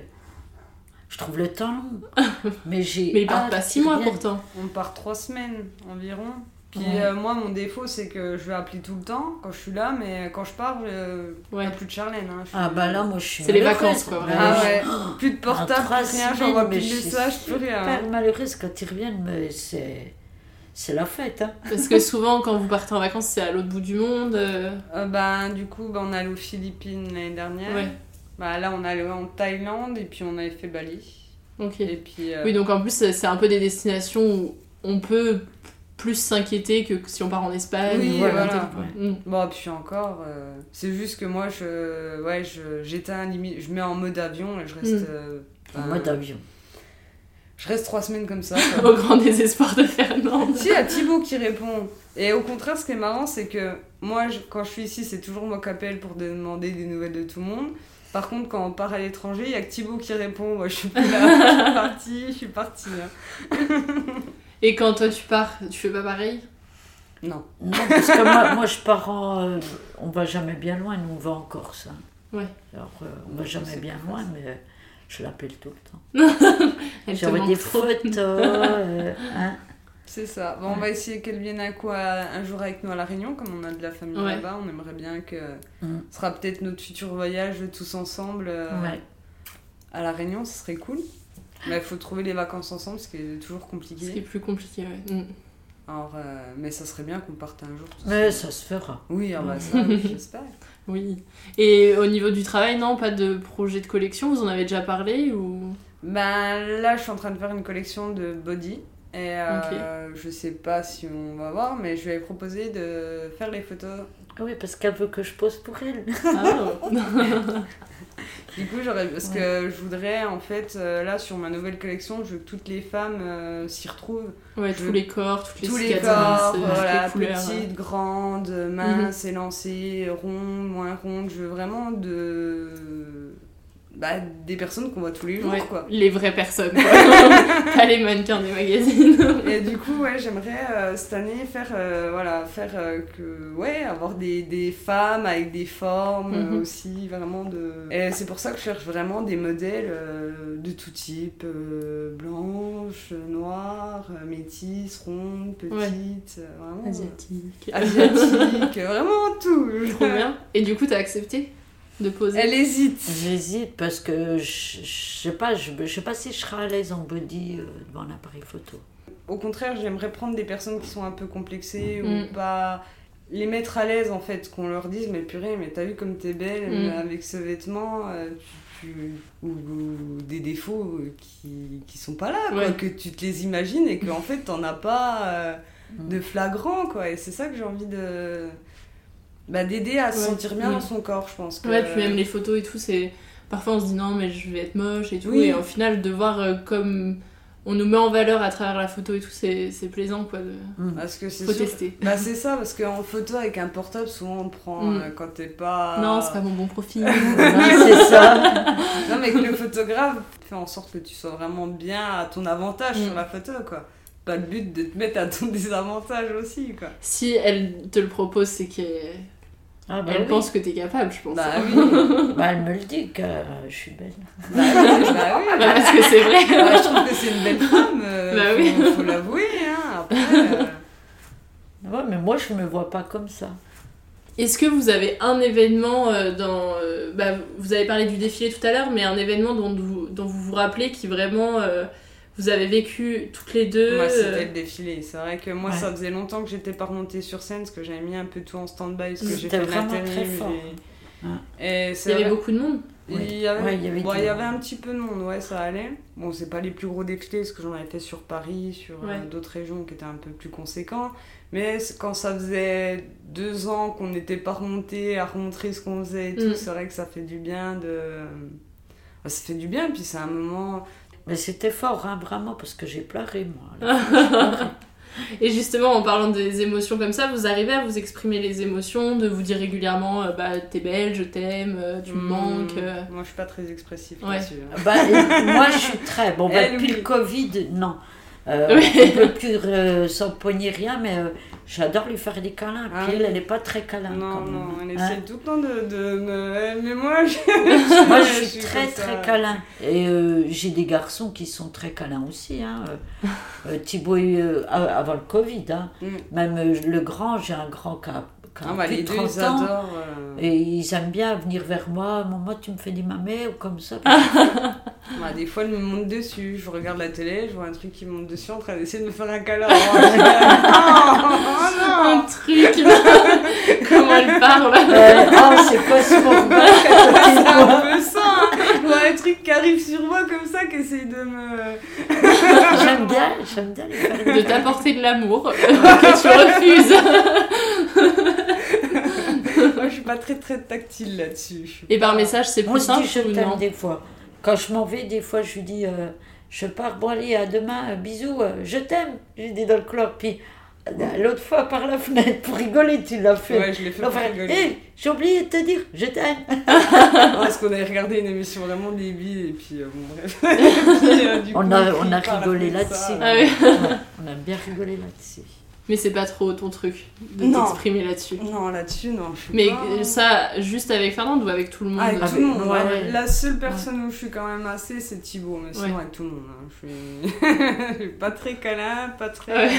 je trouve le temps long. Mais j'ai. Mais ils partent pas six mois pourtant. On part trois semaines environ. Puis Ouais. euh, moi, mon défaut, c'est que je vais appeler tout le temps quand je suis là, mais quand je pars, il n'y a plus de Charlène. hein. Je Ah bah là, moi je suis C'est les vacances, quoi, Bah, vraiment. Ah je- ouais, plus de portable, plus rien, j'envoie mais plus de je suis messages, plus rien. super malheureuse quand ils reviennent, mais c'est. C'est la fête, hein. Parce que souvent, quand vous partez en vacances, c'est à l'autre bout du monde. euh, Euh, bah, du coup, bah, on est allé aux Philippines l'année dernière. Ouais. Bah, là, on est allé en Thaïlande et puis on avait fait Bali. Ok. Et puis, euh, Oui, donc en plus, c'est un peu des destinations où on peut plus s'inquiéter que si on part en Espagne. Oui, ou voilà. en Italie, quoi. Mm. Bon, puis encore, euh, c'est juste que moi, je, ouais, je, j'éteins limite, je mets en mode avion et je reste. Mm. euh, En mode avion. Je reste trois semaines comme ça. Au grand désespoir de Fernande. Si, il y a Thibaut qui répond. Et au contraire, ce qui est marrant, c'est que moi, je- quand je suis ici, c'est toujours moi qui appelle pour demander des nouvelles de tout le monde. Par contre, quand on part à l'étranger, il y a que Thibaut qui répond. Moi, je suis plus là, je suis partie, je suis partie. hein. Et quand toi tu pars, tu fais pas pareil? Non. Non, parce que moi, moi je pars en. euh, on va jamais bien loin, nous on va en Corse. hein. Ouais. Alors, euh, on va jamais bien loin, mais je l'appelle tout le temps. Manque des trop. photos. euh, hein. C'est ça. Bon, on va essayer qu'elle vienne à quoi un jour avec nous à La Réunion, comme on a de la famille Ouais. là-bas. On aimerait bien que Mm. ce sera peut-être notre futur voyage tous ensemble euh, Ouais. à La Réunion, ce serait cool. Mais il faut trouver les vacances ensemble, ce qui est toujours Ce qui est compliqué. plus compliqué, ouais. Mm. Alors, euh, mais ça serait bien qu'on parte un jour. Mais ça se fera. Oui, ah bah ça, oui, j'espère. Oui. Et au niveau du travail, non, pas de projet de collection, vous en avez déjà parlé ou? Ben là, je suis en train de faire une collection de body. Et euh, je sais pas si on va voir, mais je lui ai proposé de faire les photos. Ah oui, parce qu'elle veut que je pose pour elle. Ah. Du coup, j'aurais. Parce que je voudrais, en fait, euh, là, sur ma nouvelle collection, je veux que toutes les femmes euh, s'y retrouvent. Ouais, Je tous veux les corps, toutes les tous les corps, euh, voilà, les couleurs. petites, grandes, minces, élancées, rondes, moins rondes. Je veux vraiment de. Bah, des personnes qu'on voit tous les jours, Ouais, quoi. Les vraies personnes, quoi. Pas les mannequins des magazines. Et du coup, ouais, j'aimerais euh, cette année faire, euh, voilà, faire euh, que, ouais, avoir des, des femmes avec des formes Mhm. aussi, vraiment de. Et c'est pour ça que je cherche vraiment des modèles de tout type, blanches, noires, euh, métisses, rondes, petites, Ouais. vraiment. Asiatique. Asiatiques, vraiment tout. Trop bien. Et du coup, t'as accepté? De poser Elle hésite. J'hésite parce que je, je sais pas, je, je sais pas si je serai à l'aise en body euh, devant un appareil photo. Au contraire, j'aimerais prendre des personnes qui sont un peu complexées Mm. ou pas. Les mettre à l'aise en fait, qu'on leur dise mais purée, mais t'as vu comme t'es belle Mm. euh, avec ce vêtement, euh, tu, tu- Ou, ou des défauts qui, qui sont pas là, quoi, que tu te les imagines et qu'en fait t'en as pas euh, Mm. de flagrant quoi. Et c'est ça que j'ai envie de. Bah, d'aider à se Ouais. sentir bien Mm. dans son corps, je pense. Que... Ouais, puis même les photos et tout, c'est. Parfois on se dit non, mais je vais être moche et tout. Oui. Et au final, de voir euh, comme on nous met en valeur à travers la photo et tout, c'est c'est plaisant quoi. De... Parce que c'est tester. Bah c'est ça, parce qu'en photo avec un portable, souvent on prend Mm. euh, quand t'es pas... Non, c'est pas mon bon profil. c'est ça. non mais que le photographe fait en sorte que tu sois vraiment bien à ton avantage Mm. sur la photo, quoi. Pas le but de te mettre à ton désavantage aussi, quoi. Si elle te le propose, c'est qu'elle Ah, bah elle oui. pense que t'es capable, je pense. Bah oui. Bah, elle me le dit que euh, je suis belle. Bah oui, bah oui. Bah, parce que c'est vrai. Bah, je trouve que c'est une belle femme, euh, Bah faut, oui. faut l'avouer, hein. Après, euh, Ouais, mais moi, je me vois pas comme ça. Est-ce que vous avez un événement euh, dans. euh, bah, vous avez parlé du défilé tout à l'heure, mais un événement dont vous, dont vous vous rappelez qui vraiment. Euh, vous avez vécu toutes les deux Moi, euh, c'était le défilé. C'est vrai que moi, Ouais. ça faisait longtemps que j'étais pas remontée sur scène parce que j'avais mis un peu tout en stand-by parce que j'ai fait vraiment très fort. et- Ouais. Et Il y avait vrai- beaucoup de monde. Il y avait, Ouais, il y avait bon, du il y avait monde. un petit peu de monde, ouais, ça allait. Bon, c'est pas les plus gros défilés parce que j'en avais fait sur Paris, sur euh, d'autres régions qui étaient un peu plus conséquents. Mais quand ça faisait deux ans qu'on n'était pas remonté à remontrer ce qu'on faisait et tout, Mm. c'est vrai que ça fait du bien de. Ça fait du bien, puis c'est un moment. Mais c'était fort, hein, vraiment, parce que j'ai pleuré, moi. Et justement, en parlant des émotions comme ça, vous arrivez à vous exprimer les émotions, de vous dire régulièrement euh, bah t'es belle, je t'aime, euh, tu me Hmm, manques. euh. Moi, je suis pas très expressive Ouais. là-dessus. hein. Bah, moi, je suis très. Bon, bah, Elle, depuis le Covid, non. Euh, Oui. On peut plus euh, s'empoigner rien, mais euh, j'adore lui faire des câlins. Ah Puis elle, elle est pas très câlin. Non, quand même. non, elle Hein. essaie tout le temps de, de me. Mais moi, je. Moi, je suis très très câlin. Et euh, j'ai des garçons qui sont très câlins aussi. Hein. Euh, euh, Thibaut, euh, avant le Covid, hein. Mm. même euh, le grand, j'ai un grand qui a, Ah, bah, plus les de deux, 30 ils adorent. euh, Et ils aiment bien venir vers moi. Maman, tu me fais des mamets ou comme ça. Bah, des fois, elle me monte dessus. Je regarde la télé, je vois un truc qui monte dessus en train d'essayer de me faire un câlin. Oh, non, Un truc Comment elle parle Euh, oh, c'est quoi ce moment un peu ça. Vois un truc qui arrive sur moi comme ça, qui essaye de me. J'aime bien, j'aime bien les. De t'apporter de l'amour que tu refuses. Moi, je suis pas très très tactile là-dessus. Et par message, c'est plus simple je t'aime des fois. Quand je m'en vais, des fois, je lui dis euh, je pars, bon allez, à demain, euh, bisous, euh, je t'aime. Je lui dis dans le couloir. Puis l'autre fois, par la fenêtre, pour rigoler, tu l'as fait. Ouais, je l'ai fait pour rigoler. Hé, j'ai oublié de te dire, je t'aime. Parce qu'on avait regardé une émission vraiment débile et puis euh, bon bref. Puis, euh, On coup, a, puis on a rigolé là-dessus. ça, Ah oui. Ouais, on a bien rigolé là-dessus. Mais c'est pas trop ton truc de t'exprimer là-dessus. Non, là-dessus, non. Je suis Mais pas- euh, ça, juste avec Fernande ou avec tout le monde? Ah, avec Ah, tout le monde. ouais. La seule personne où je suis quand même assez, c'est Thibaut. Mais sinon, Ouais. avec tout le monde. hein. Je, suis... je suis pas très câlin, pas très.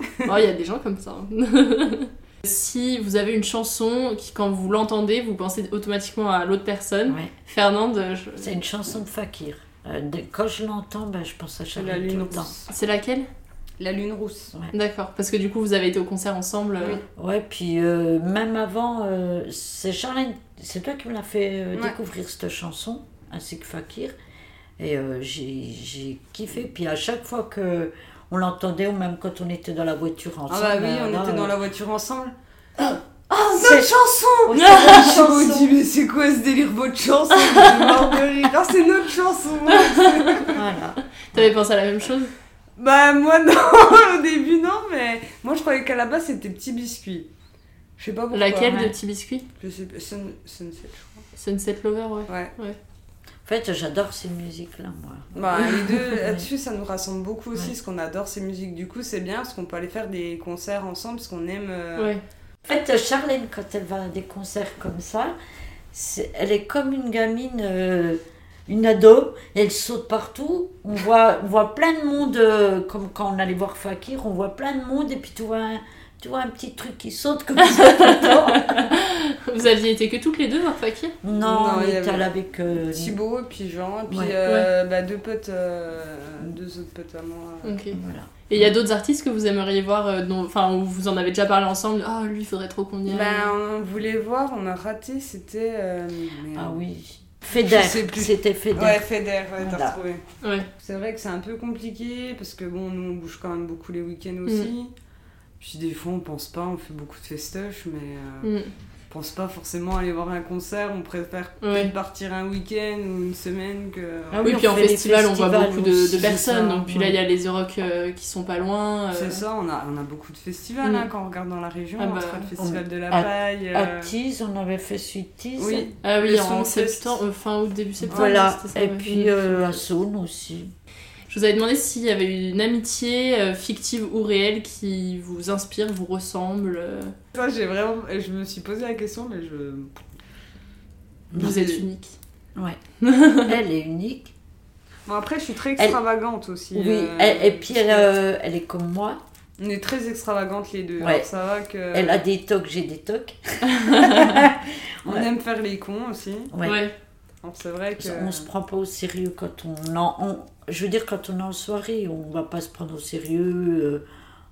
Oh, il y a des gens comme ça. hein. si vous avez une chanson qui, quand vous l'entendez, vous pensez automatiquement à l'autre personne, Ouais. Fernande, je- C'est une chanson de Fakir. Euh, de- quand je l'entends, ben, je pense à Charlie la tout lune le temps. rousse. c'est laquelle? La lune rousse. D'accord, parce que du coup, vous avez été au concert ensemble. euh, Ouais, puis euh, même avant, euh, c'est Charlène, c'est toi qui me l'as fait euh, Ouais. découvrir cette chanson, ainsi que Fakir. Et euh, j'ai j'ai kiffé. Puis à chaque fois que on l'entendait, ou même quand on était dans la voiture Ah ensemble. bah oui, on là, était dans euh, la voiture ensemble. Oh, C'est- notre chanson Je me dis, mais c'est quoi ce délire, votre chanson de. Ah, c'est notre chanson Voilà. T'avais pensé à la même chose Bah, moi, non, au début, non, mais moi, je croyais qu'à la base, c'était Petit Biscuit. Je sais pas pourquoi. Laquelle de Ouais. Petit Biscuit Je sais pas, Sun- Sunset, je crois. Sunset Lover, ouais. Ouais. ouais. En fait, j'adore ces musiques-là, moi. Bah, les deux, là-dessus, ça nous rassemble beaucoup aussi, parce qu'on adore ces musiques. Du coup, c'est bien, parce qu'on peut aller faire des concerts ensemble, parce qu'on aime. euh, Ouais. En fait, Charlène, quand elle va à des concerts comme ça, c'est- elle est comme une gamine, euh, une ado, et elle saute partout. On voit, on voit plein de monde, euh, comme quand on allait voir Fakir, on voit plein de monde, et puis tu vois un, tu vois un petit truc qui saute comme ça. Vous aviez été que toutes les deux voir Fakir? Non, on était avait allé avec. euh, Thibaut, et puis Jean, et puis Ouais. euh, bah, deux potes, euh, deux autres potes à moi. Ok. Voilà. Et il y a d'autres artistes que vous aimeriez voir, euh, dont- enfin, où vous en avez déjà parlé ensemble? Ah, lui, il faudrait trop qu'on y aille. Ben, on voulait voir, on a raté, c'était. euh. Ah oui. Feder, c'était Feder. Ouais, Feder, ouais, t'as retrouvé. Ouais. C'est vrai que c'est un peu compliqué parce que bon, nous on bouge quand même beaucoup les week-ends aussi. Puis des fois on pense pas, on fait beaucoup de festoches, mais euh, Mm. on pense pas forcément aller voir un concert. On préfère Ouais. peut-être partir un week-end ou une semaine que. Ah oui, oui, puis on en festival, on voit beaucoup de, de personnes. ça, donc, puis là, ouais. il y a les Euroc euh, qui sont pas loin. euh, C'est ça, on a, on a beaucoup de festivals Mm. hein, quand on regarde dans la région. Ah on bah, le festival de la À- paille. À euh, Tees, on avait fait de Tees. Oui, Ah oui, en septembre, euh, fin août, début septembre. Voilà, et puis Mm. euh, à Saône aussi. Je vous avais demandé s'il y avait une amitié euh, fictive ou réelle qui vous inspire, vous ressemble. euh, Ça, j'ai vraiment. Je me suis posé la question, mais je. vous êtes unique. Ouais. elle est unique. Bon, après, je suis très extravagante aussi. Oui, euh, elle- et puis elle, euh, elle est comme moi. On est très extravagantes les deux. Ouais. Alors, ça va que. Elle a des tocs, j'ai des tocs. On Ouais. aime faire les cons aussi. Ouais. Donc, c'est vrai que. On se prend pas au sérieux quand on, en- on- Je veux dire, quand on est en soirée, on va pas se prendre au sérieux. euh,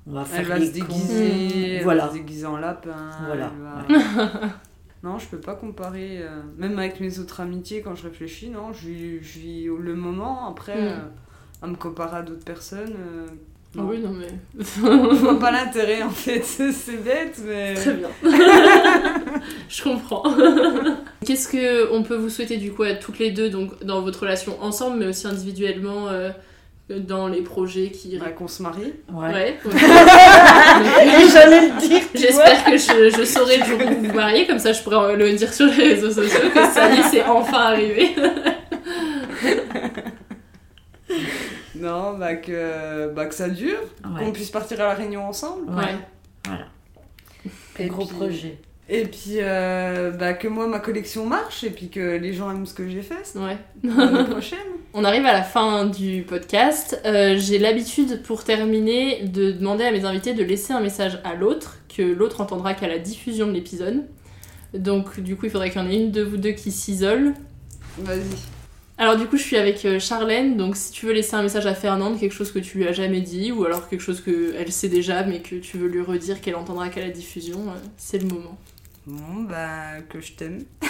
on va faire Elle va les se déguiser, elle Voilà. va se déguiser en lapin. Voilà, non, je peux pas comparer. euh, même avec mes autres amitiés, quand je réfléchis, non, je vis, je vis le moment. Après, Mm. euh, à me comparer à d'autres personnes. Ah non. oui, non mais. je vois pas l'intérêt en fait, c'est bête, mais. Très bien. Je comprends. Qu'est-ce que on peut vous souhaiter du coup à toutes les deux, donc dans votre relation ensemble, mais aussi individuellement euh, dans les projets qui. Bah, qu'on se marie. Ouais. Ouais. J'allais le dire. J'espère que je, je saurai le jour où vous vous mariez, comme ça je pourrai le dire sur les réseaux sociaux que ça y est, c'est enfin arrivé. Non, bah que, bah que ça dure, Ouais. qu'on puisse partir à la réunion ensemble. Ouais. Voilà. Un Et gros puis- projet. Et puis euh, bah, que moi ma collection marche et puis que les gens aiment ce que j'ai fait Ouais. l'année prochaine. On arrive à la fin du podcast. Euh, J'ai l'habitude, pour terminer, de demander à mes invités de laisser un message à l'autre, que l'autre entendra qu'à la diffusion de l'épisode. Donc, du coup, il faudrait qu'il y en ait une de vous deux qui s'isole. Vas-y. Alors, du coup, je suis avec euh, Charlène. Donc, si tu veux laisser un message à Fernande, quelque chose que tu lui as jamais dit, ou alors quelque chose qu'elle sait déjà, mais que tu veux lui redire, qu'elle entendra qu'à la diffusion, euh, c'est le moment. Bon bah que je t'aime.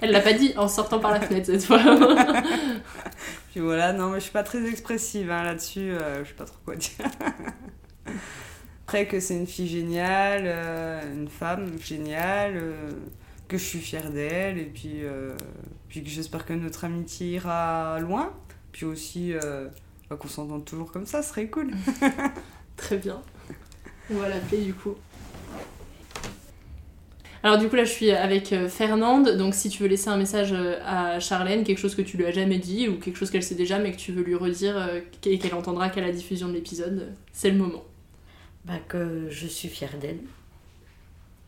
Elle l'a pas dit en sortant par la fenêtre cette fois. Puis voilà, non mais je suis pas très expressive hein, là-dessus, euh, je sais pas trop quoi dire. Après que c'est une fille géniale, euh, une femme géniale, euh, que je suis fière d'elle et puis, puis que j'espère que notre amitié ira loin. Puis aussi euh, bah, qu'on s'entende toujours comme ça, ce serait cool. Très bien. On va l'appeler du coup. Alors du coup là je suis avec euh, Fernande, donc si tu veux laisser un message euh, à Charlène, quelque chose que tu lui as jamais dit ou quelque chose qu'elle sait déjà mais que tu veux lui redire euh, et qu'elle entendra qu'à la diffusion de l'épisode, c'est le moment. Bah, que je suis fière d'elle.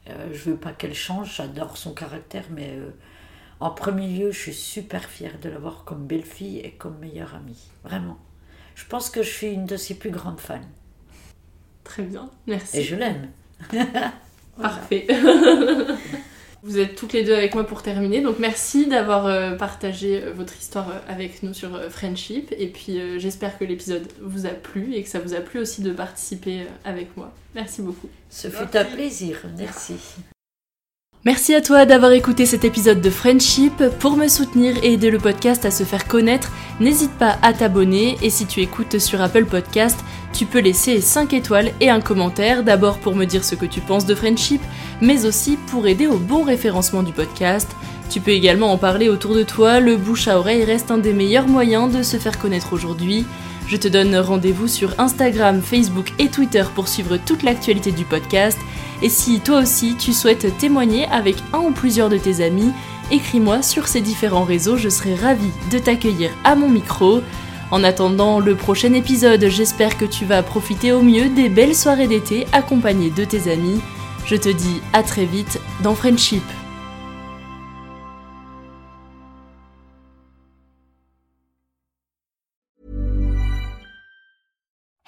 Euh, je veux pas qu'elle change, j'adore son caractère, mais euh, en premier lieu, je suis super fière de l'avoir comme belle-fille et comme meilleure amie. Vraiment. Je pense que je suis une de ses plus grandes fans. Très bien, merci. Et je l'aime. Parfait. Vous êtes toutes les deux avec moi pour terminer, donc merci d'avoir euh, partagé euh, votre histoire euh, avec nous sur euh, Friendship. Et puis euh, j'espère que l'épisode vous a plu et que ça vous a plu aussi de participer euh, avec moi. Merci beaucoup. Ce fut un plaisir, merci. Merci à toi d'avoir écouté cet épisode de Friendship. Pour me soutenir et aider le podcast à se faire connaître, n'hésite pas à t'abonner et si tu écoutes sur Apple Podcast, tu peux laisser 5 étoiles et un commentaire, d'abord pour me dire ce que tu penses de Friendship, mais aussi pour aider au bon référencement du podcast. Tu peux également en parler autour de toi, le bouche à oreille reste un des meilleurs moyens de se faire connaître aujourd'hui. Je te donne rendez-vous sur Instagram, Facebook et Twitter pour suivre toute l'actualité du podcast. Et si toi aussi tu souhaites témoigner avec un ou plusieurs de tes amis, écris-moi sur ces différents réseaux, je serai ravie de t'accueillir à mon micro. En attendant le prochain épisode, j'espère que tu vas profiter au mieux des belles soirées d'été accompagnées de tes amis. Je te dis à très vite dans Friendship.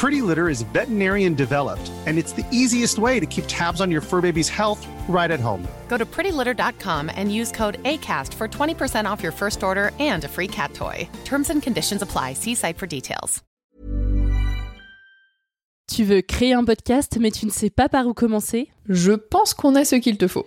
Pretty Litter is veterinarian developed, and it's the easiest way to keep tabs on your fur baby's health right at home. Go to prettylitter.com and use code ACAST for 20% off your first order and a free cat toy. Terms and conditions apply. See site for details. Tu veux créer un podcast mais tu ne sais pas par où commencer Je pense qu'on a ce qu'il te faut.